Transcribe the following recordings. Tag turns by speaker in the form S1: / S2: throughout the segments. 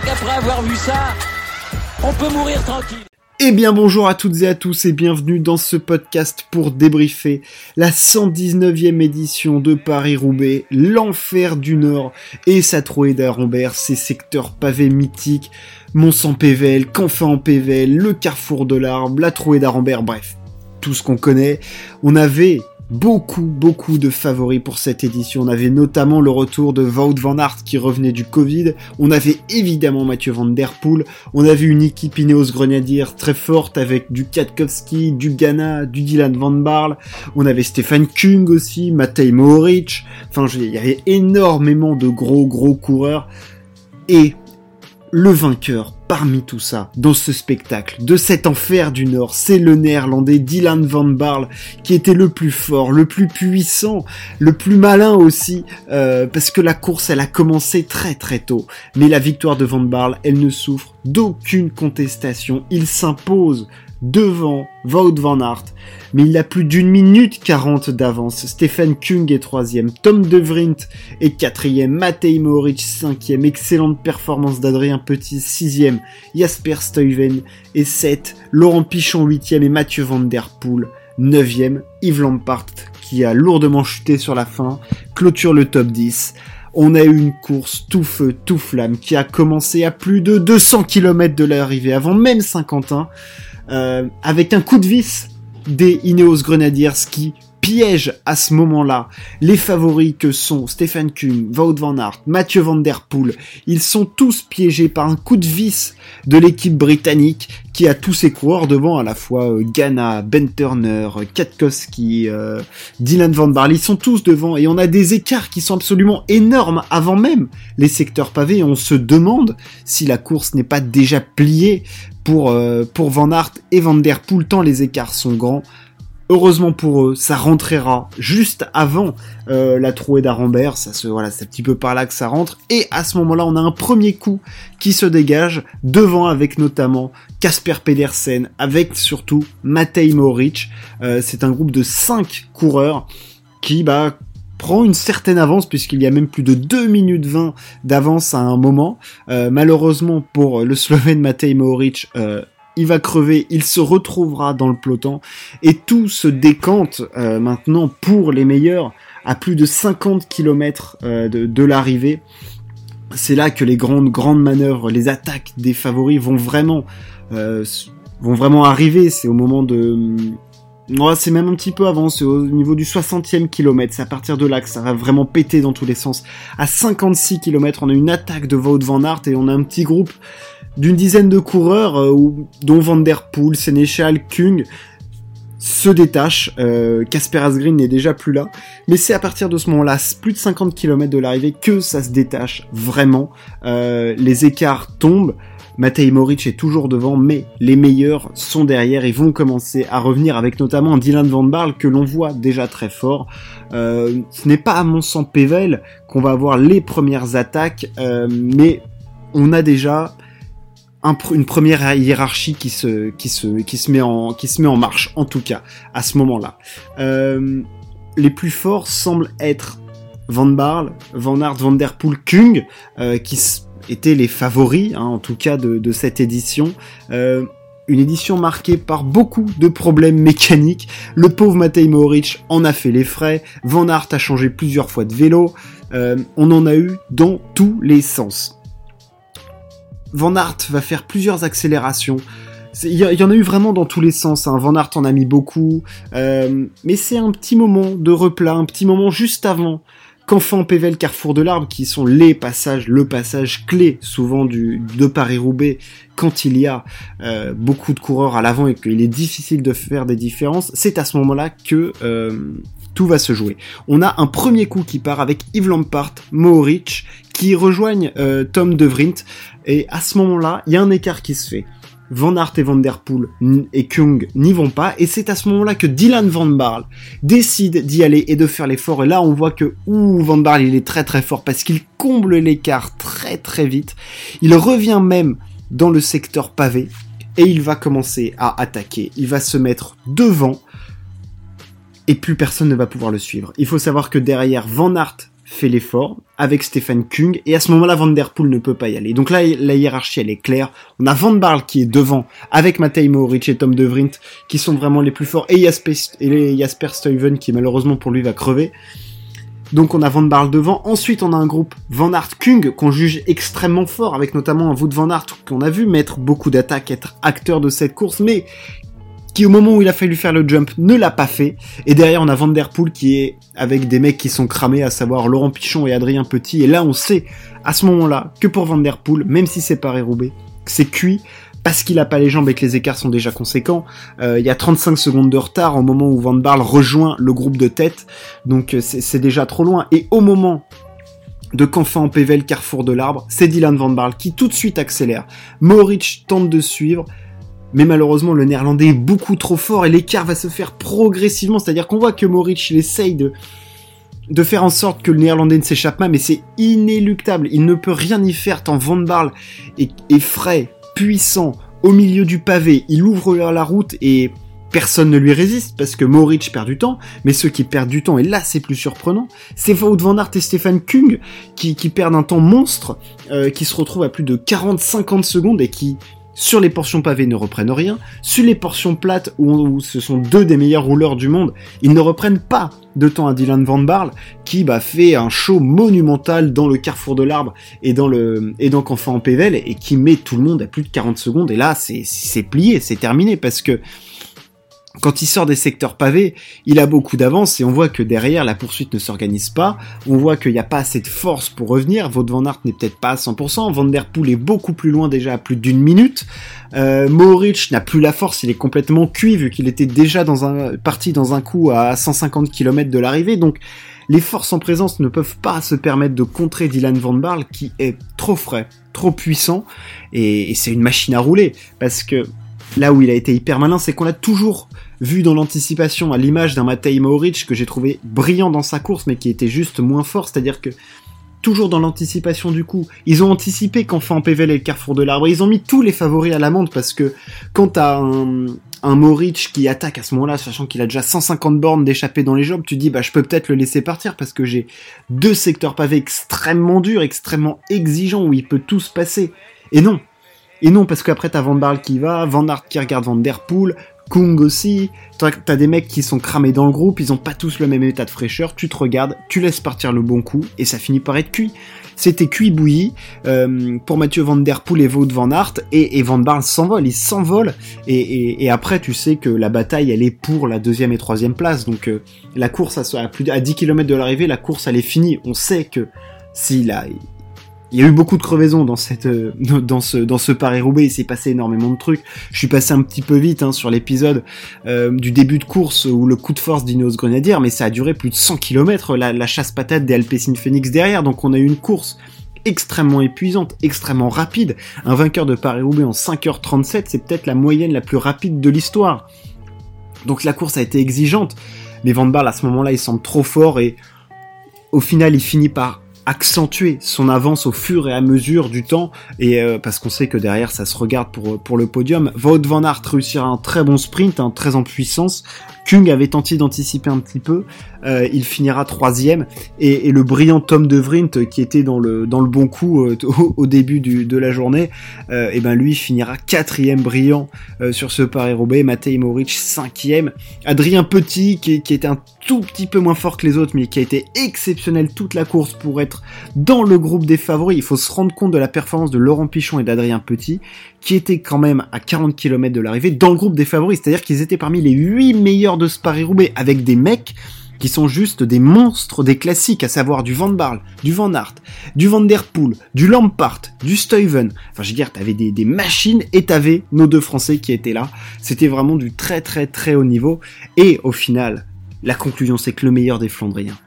S1: crois avoir vu ça, on peut mourir tranquille.
S2: Eh bien bonjour à toutes et à tous et bienvenue dans ce podcast pour débriefer la 119e édition de Paris-Roubaix, l'enfer du Nord et sa trouée d'Arombert, ses secteurs pavés mythiques, Mont-Saint-Pével, Canfin en Pével, le carrefour de l'Arbre, la trouée d'Arambert, bref, tout ce qu'on connaît. On avait beaucoup, beaucoup de favoris pour cette édition. On avait notamment le retour de Wout van Aert qui revenait du Covid. On avait évidemment Mathieu Van Der Poel. On avait une équipe Ineos Grenadiers très forte avec du Katkowski, du Ghana, du Dylan Van Barle. On avait Stefan Kung aussi, Matej Mohoric. Enfin, il y avait énormément de gros, gros coureurs. Et le vainqueur parmi tout ça, dans ce spectacle, de cet enfer du Nord, c'est le néerlandais Dylan Van Barle, qui était le plus fort, le plus puissant, le plus malin aussi, euh, parce que la course, elle a commencé très très tôt. Mais la victoire de Van Barle, elle ne souffre d'aucune contestation. Il s'impose devant Wout van Aert, mais il a plus d'une minute 40 d'avance. Stephen Kung est troisième, Tom De Vrint est quatrième, Matej Mohoric cinquième, excellente performance d'Adrien Petit sixième, Jasper Stuyven est 7, Laurent Pichon huitième et Mathieu Van Der Poel neuvième, Yves Lampart qui a lourdement chuté sur la fin, clôture le top 10 on a eu une course tout feu, tout flamme, qui a commencé à plus de 200 km de l'arrivée, avant même Saint-Quentin. Euh, avec un coup de vis des Ineos Grenadiers qui piègent à ce moment-là les favoris que sont Stefan Kuhn, Wout van Aert, Mathieu van der Poel. Ils sont tous piégés par un coup de vis de l'équipe britannique qui a tous ses coureurs devant à la fois euh, Ghana, Ben Turner, Katkowski, euh, Dylan van Barley. Ils sont tous devant et on a des écarts qui sont absolument énormes avant même les secteurs pavés on se demande si la course n'est pas déjà pliée pour, euh, pour Van Aert et Van Der Poel, tant les écarts sont grands. Heureusement pour eux, ça rentrera juste avant euh, la trouée d'Arambert, ça se voilà, c'est un petit peu par là que ça rentre. Et à ce moment-là, on a un premier coup qui se dégage devant avec notamment Casper Pedersen, avec surtout Matej Mohoric. Euh, c'est un groupe de 5 coureurs qui bah prend une certaine avance puisqu'il y a même plus de 2 minutes 20 d'avance à un moment. Euh, malheureusement pour le Slovène Matej Mohoric, il va crever, il se retrouvera dans le peloton et tout se décante euh, maintenant pour les meilleurs à plus de 50 km de, de l'arrivée. C'est là que les grandes grandes manœuvres, les attaques des favoris vont vraiment vraiment arriver. C'est au moment de c'est même un petit peu avant, c'est au niveau du 60e kilomètre, c'est à partir de là que ça va vraiment péter dans tous les sens. À 56 km, on a une attaque de Wout van Aert et on a un petit groupe d'une dizaine de coureurs, euh, dont Van Der Poel, Sénéchal, Kung, se détachent. Euh, Casper Asgreen n'est déjà plus là. Mais c'est à partir de ce moment-là, plus de 50 km de l'arrivée, que ça se détache vraiment. Euh, les écarts tombent. Matej Moric est toujours devant, mais les meilleurs sont derrière et vont commencer à revenir avec notamment Dylan Van Barle que l'on voit déjà très fort. Euh, ce n'est pas à Mont-Saint-Pével qu'on va avoir les premières attaques, euh, mais on a déjà une première hiérarchie qui se, qui, se, qui, se met en, qui se met en marche, en tout cas, à ce moment-là. Euh, les plus forts semblent être Van Barle, Van Aert, Van Der Poel, Kung, qui étaient les favoris, hein, en tout cas de, cette édition. Euh, une édition marquée par beaucoup de problèmes mécaniques. Le pauvre Matej Mohoric en a fait les frais. Van Aert a changé plusieurs fois de vélo. Euh, on en a eu dans tous les sens. Van Aert va faire plusieurs accélérations. Il y, en a eu vraiment dans tous les sens. Hein. Van Aert en a mis beaucoup. Euh, mais c'est un petit moment de replat, un petit moment juste avant qu'enfant Pével, Carrefour de l'Arbre, qui sont les passages, le passage clé souvent du, de Paris-Roubaix, quand il y a euh, beaucoup de coureurs à l'avant et qu'il est difficile de faire des différences, c'est à ce moment-là que euh, tout va se jouer. On a un premier coup qui part avec Yves Lampart, Mohoric, qui rejoignent Tom De Vrint, et à ce moment-là, il y a un écart qui se fait. Van Aert et Van Der Poel et Kung n'y vont pas, et c'est à ce moment-là que Dylan Van Barle décide d'y aller et de faire l'effort, et là on voit que ouh, Van Barle il est très très fort parce qu'il comble l'écart très très vite, il revient même dans le secteur pavé, et il va commencer à attaquer, il va se mettre devant, et plus personne ne va pouvoir le suivre. Il faut savoir que derrière Van Aert fait l'effort avec Stefan Kung et à ce moment-là Van Der Poel ne peut pas y aller. Donc là la hiérarchie elle est claire. On a Van Barl qui est devant avec Matej Mohoric et Tom De Vrint qui sont vraiment les plus forts et Jasper, et Jasper Stuyven qui malheureusement pour lui va crever. Donc on a Van Barl devant. Ensuite on a un groupe Van Aert Kung qu'on juge extrêmement fort avec notamment un Wout Van Aert qu'on a vu mettre beaucoup d'attaques, être acteur de cette course mais au moment où il a fallu faire le jump ne l'a pas fait. Et derrière on a Van Der Poel qui est avec des mecs qui sont cramés, à savoir Laurent Pichon et Adrien Petit. Et là on sait à ce moment-là que pour Van Der Poel, même si c'est pas Roubaix, c'est cuit parce qu'il a pas les jambes et que les écarts sont déjà conséquents. Euh, il y a 35 secondes de retard au moment où Van Barl rejoint le groupe de tête, donc euh, c'est déjà trop loin. Et au moment de qu'enfin en le carrefour de l'arbre, c'est Dylan Van Barl qui tout de suite accélère. Moritz tente de suivre, mais malheureusement, le néerlandais est beaucoup trop fort et l'écart va se faire progressivement. C'est-à-dire qu'on voit que Moritz, il essaye de, faire en sorte que le néerlandais ne s'échappe pas, mais c'est inéluctable. Il ne peut rien y faire tant Van Barl est, frais, puissant, au milieu du pavé. Il ouvre la route et personne ne lui résiste parce que Moritz perd du temps, mais ceux qui perdent du temps, et là c'est plus surprenant, c'est Wout Van Aert et Stefan Kung qui, qui perdent un temps monstre, euh, qui se retrouvent à plus de 40-50 secondes et qui sur les portions pavées, ne reprennent rien. Sur les portions plates, où, ce sont deux des meilleurs rouleurs du monde, ils ne reprennent pas de temps à Dylan Van Barl, qui bah, fait un show monumental dans le carrefour de l'arbre et dans le et donc enfin en Pével et qui met tout le monde à plus de 40 secondes. Et là, c'est plié, c'est terminé parce que quand il sort des secteurs pavés, il a beaucoup d'avance et on voit que derrière la poursuite ne s'organise pas. On voit qu'il n'y a pas assez de force pour revenir. Votre Van Aert n'est peut-être pas à 100%. Van Der Poel est beaucoup plus loin déjà à plus d'une minute. Euh, n'a plus la force. Il est complètement cuit vu qu'il était déjà parti dans un coup à 150 km de l'arrivée. Donc les forces en présence ne peuvent pas se permettre de contrer Dylan Van Barl qui est trop frais, trop puissant et c'est une machine à rouler parce que là où il a été hyper malin, c'est qu'on l'a toujours vu dans l'anticipation à l'image d'un Matej Mohoric que j'ai trouvé brillant dans sa course mais qui était juste moins fort, c'est-à-dire que toujours dans l'anticipation du coup, ils ont anticipé qu'enfin en PVL et le carrefour de l'arbre, ils ont mis tous les favoris à l'amende parce que quand t'as un, un qui attaque à ce moment-là, sachant qu'il a déjà 150 bornes d'échapper dans les jambes, tu dis bah je peux peut-être le laisser partir parce que j'ai deux secteurs pavés extrêmement durs, extrêmement exigeants où il peut tout se passer. Et non, et non, parce qu'après t'as Van Barl qui va, Van Aert qui regarde Van Der Poel, Kung aussi. T'as des mecs qui sont cramés dans le groupe, ils ont pas tous le même état de fraîcheur. Tu te regardes, tu laisses partir le bon coup et ça finit par être cuit. C'était cuit bouilli euh, pour Mathieu Van Der Poel et Wout Van Aert et, Van Barl s'envole, il s'envole et, et, après tu sais que la bataille elle est pour la deuxième et troisième place. Donc euh, la course à, plus à 10 km de l'arrivée, la course elle est finie. On sait que s'il a il y a eu beaucoup de crevaisons euh, dans ce Paris Roubaix. Il s'est passé énormément de trucs. Je suis passé un petit peu vite hein, sur l'épisode euh, du début de course où le coup de force d'Ineos Grenadier, mais ça a duré plus de 100 km. La, chasse patate des Alpecin Phoenix derrière. Donc on a eu une course extrêmement épuisante, extrêmement rapide. Un vainqueur de Paris Roubaix en 5h37, c'est peut-être la moyenne la plus rapide de l'histoire. Donc la course a été exigeante, mais Van Baal à ce moment-là il semble trop fort et au final il finit par accentuer son avance au fur et à mesure du temps et euh, parce qu'on sait que derrière ça se regarde pour pour le podium. Wout van Aert réussira un très bon sprint, un très en puissance. Kung avait tenté d'anticiper un petit peu, euh, il finira troisième et, et, le brillant Tom de Vrint qui était dans le dans le bon coup euh, au, début de la journée, et eh ben lui finira quatrième brillant sur ce Paris-Roubaix. Matej Moric cinquième. Adrien Petit qui, qui était un tout petit peu moins fort que les autres mais qui a été exceptionnel toute la course pour être dans le groupe des favoris. Il faut se rendre compte de la performance de Laurent Pichon et d'Adrien Petit, qui étaient quand même à 40 km de l'arrivée dans le groupe des favoris. C'est-à-dire qu'ils étaient parmi les 8 meilleurs de ce Paris-Roubaix avec des mecs qui sont juste des monstres des classiques, à savoir du Van Barl, du Van Aert, du Van Der Poel, du Lampart, du Stuyven. Enfin, je veux dire, t'avais des, des machines et t'avais nos deux Français qui étaient là. C'était vraiment du très très très haut niveau. Et au final, la conclusion c'est que le meilleur des Flandriens,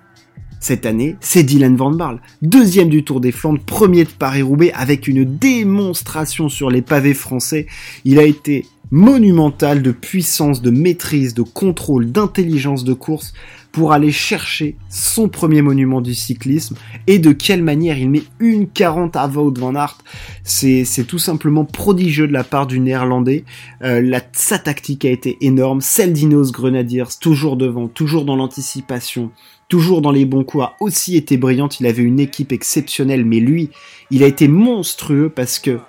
S2: cette année, c'est Dylan Van Barl, deuxième du Tour des Flandres, premier de Paris-Roubaix avec une démonstration sur les pavés français. Il a été monumental de puissance, de maîtrise, de contrôle, d'intelligence de course pour aller chercher son premier monument du cyclisme et de quelle manière il met une 40 à Wout van Aert. C'est, tout simplement prodigieux de la part du néerlandais. Euh, sa tactique a été énorme. Celle d'Ineos Grenadiers, toujours devant, toujours dans l'anticipation, toujours dans les bons coups, a aussi été brillante. Il avait une équipe exceptionnelle, mais lui, il a été monstrueux parce que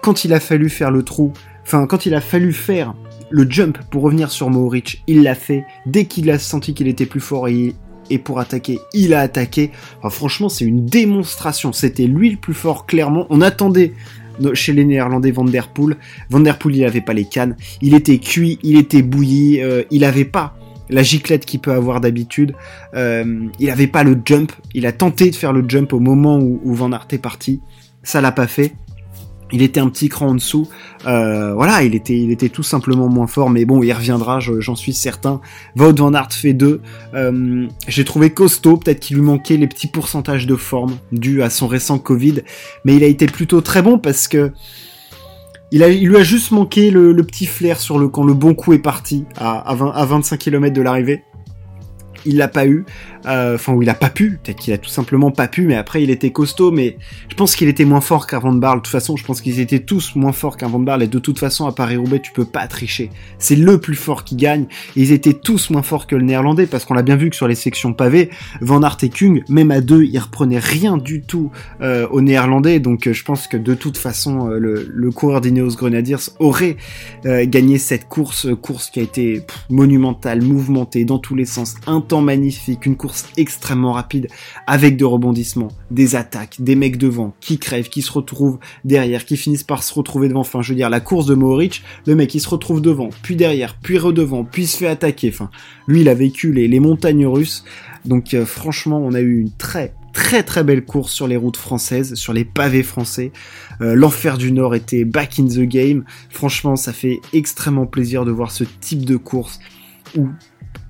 S2: quand il a fallu faire le trou, enfin quand il a fallu faire le jump pour revenir sur Mohoric, il l'a fait. Dès qu'il a senti qu'il était plus fort et, pour attaquer, il a attaqué. franchement, c'est une démonstration. C'était lui le plus fort, clairement. On attendait chez les Néerlandais Van Der Poel. Van Der Poel, il avait pas les cannes. Il était cuit, il était bouilli. Euh, il avait pas la giclette qu'il peut avoir d'habitude. Euh, il avait pas le jump. Il a tenté de faire le jump au moment où, Van Aert est parti. Ça l'a pas fait il était un petit cran en dessous. Euh, voilà, il était, il était tout simplement moins fort, mais bon, il reviendra, j'en suis certain. Wout van Aert fait deux. Euh, J'ai trouvé costaud, peut-être qu'il lui manquait les petits pourcentages de forme dus à son récent Covid, mais il a été plutôt très bon parce que il, a, il lui a juste manqué le, petit flair sur le quand le bon coup est parti à, à, 20, à 25 km de l'arrivée il l'a pas eu, euh, enfin où il a pas pu, peut-être qu'il a tout simplement pas pu, mais après il était costaud, mais je pense qu'il était moins fort qu'un Van Barle. De toute façon, je pense qu'ils étaient tous moins forts qu'un Van Barle, et de toute façon à Paris-Roubaix tu peux pas tricher. C'est le plus fort qui gagne, ils étaient tous moins forts que le néerlandais, parce qu'on l'a bien vu que sur les sections pavées, Van Aert et Kung, même à deux, ils reprenaient rien du tout euh, au néerlandais, donc euh, je pense que de toute façon le, le, coureur d'Ineos Grenadiers aurait gagné cette course, course qui a été monumentale, mouvementée dans tous les sens, magnifique, une course extrêmement rapide avec de rebondissements, des attaques, des mecs devant qui crèvent, qui se retrouvent derrière, qui finissent par se retrouver devant. Enfin, je veux dire, la course de Mohoric, le mec il se retrouve devant, puis derrière, puis redevant, puis se fait attaquer. Enfin, lui il a vécu les, montagnes russes. Donc euh, franchement, on a eu une très très très belle course sur les routes françaises, sur les pavés français. Euh, L'enfer du Nord était back in the game. Franchement, ça fait extrêmement plaisir de voir ce type de course où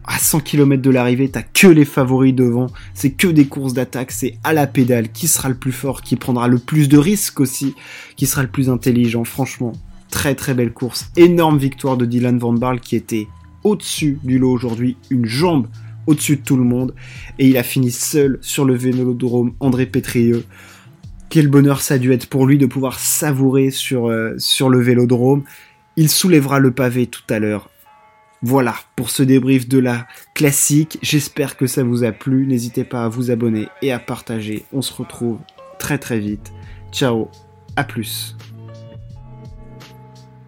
S2: à 100 km de l'arrivée, t'as que les favoris devant, c'est que des courses d'attaque, c'est à la pédale, qui sera le plus fort, qui prendra le plus de risques aussi, qui sera le plus intelligent, franchement, très très belle course, énorme victoire de Dylan Van Barl qui était au-dessus du lot aujourd'hui, une jambe au-dessus de tout le monde, et il a fini seul sur le vélodrome André Pétrieux. Quel bonheur ça a dû être pour lui de pouvoir savourer sur, euh, sur le vélodrome. Il soulèvera le pavé tout à l'heure voilà pour ce débrief de la classique. J'espère que ça vous a plu. N'hésitez pas à vous abonner et à partager. On se retrouve très très vite. Ciao, à plus.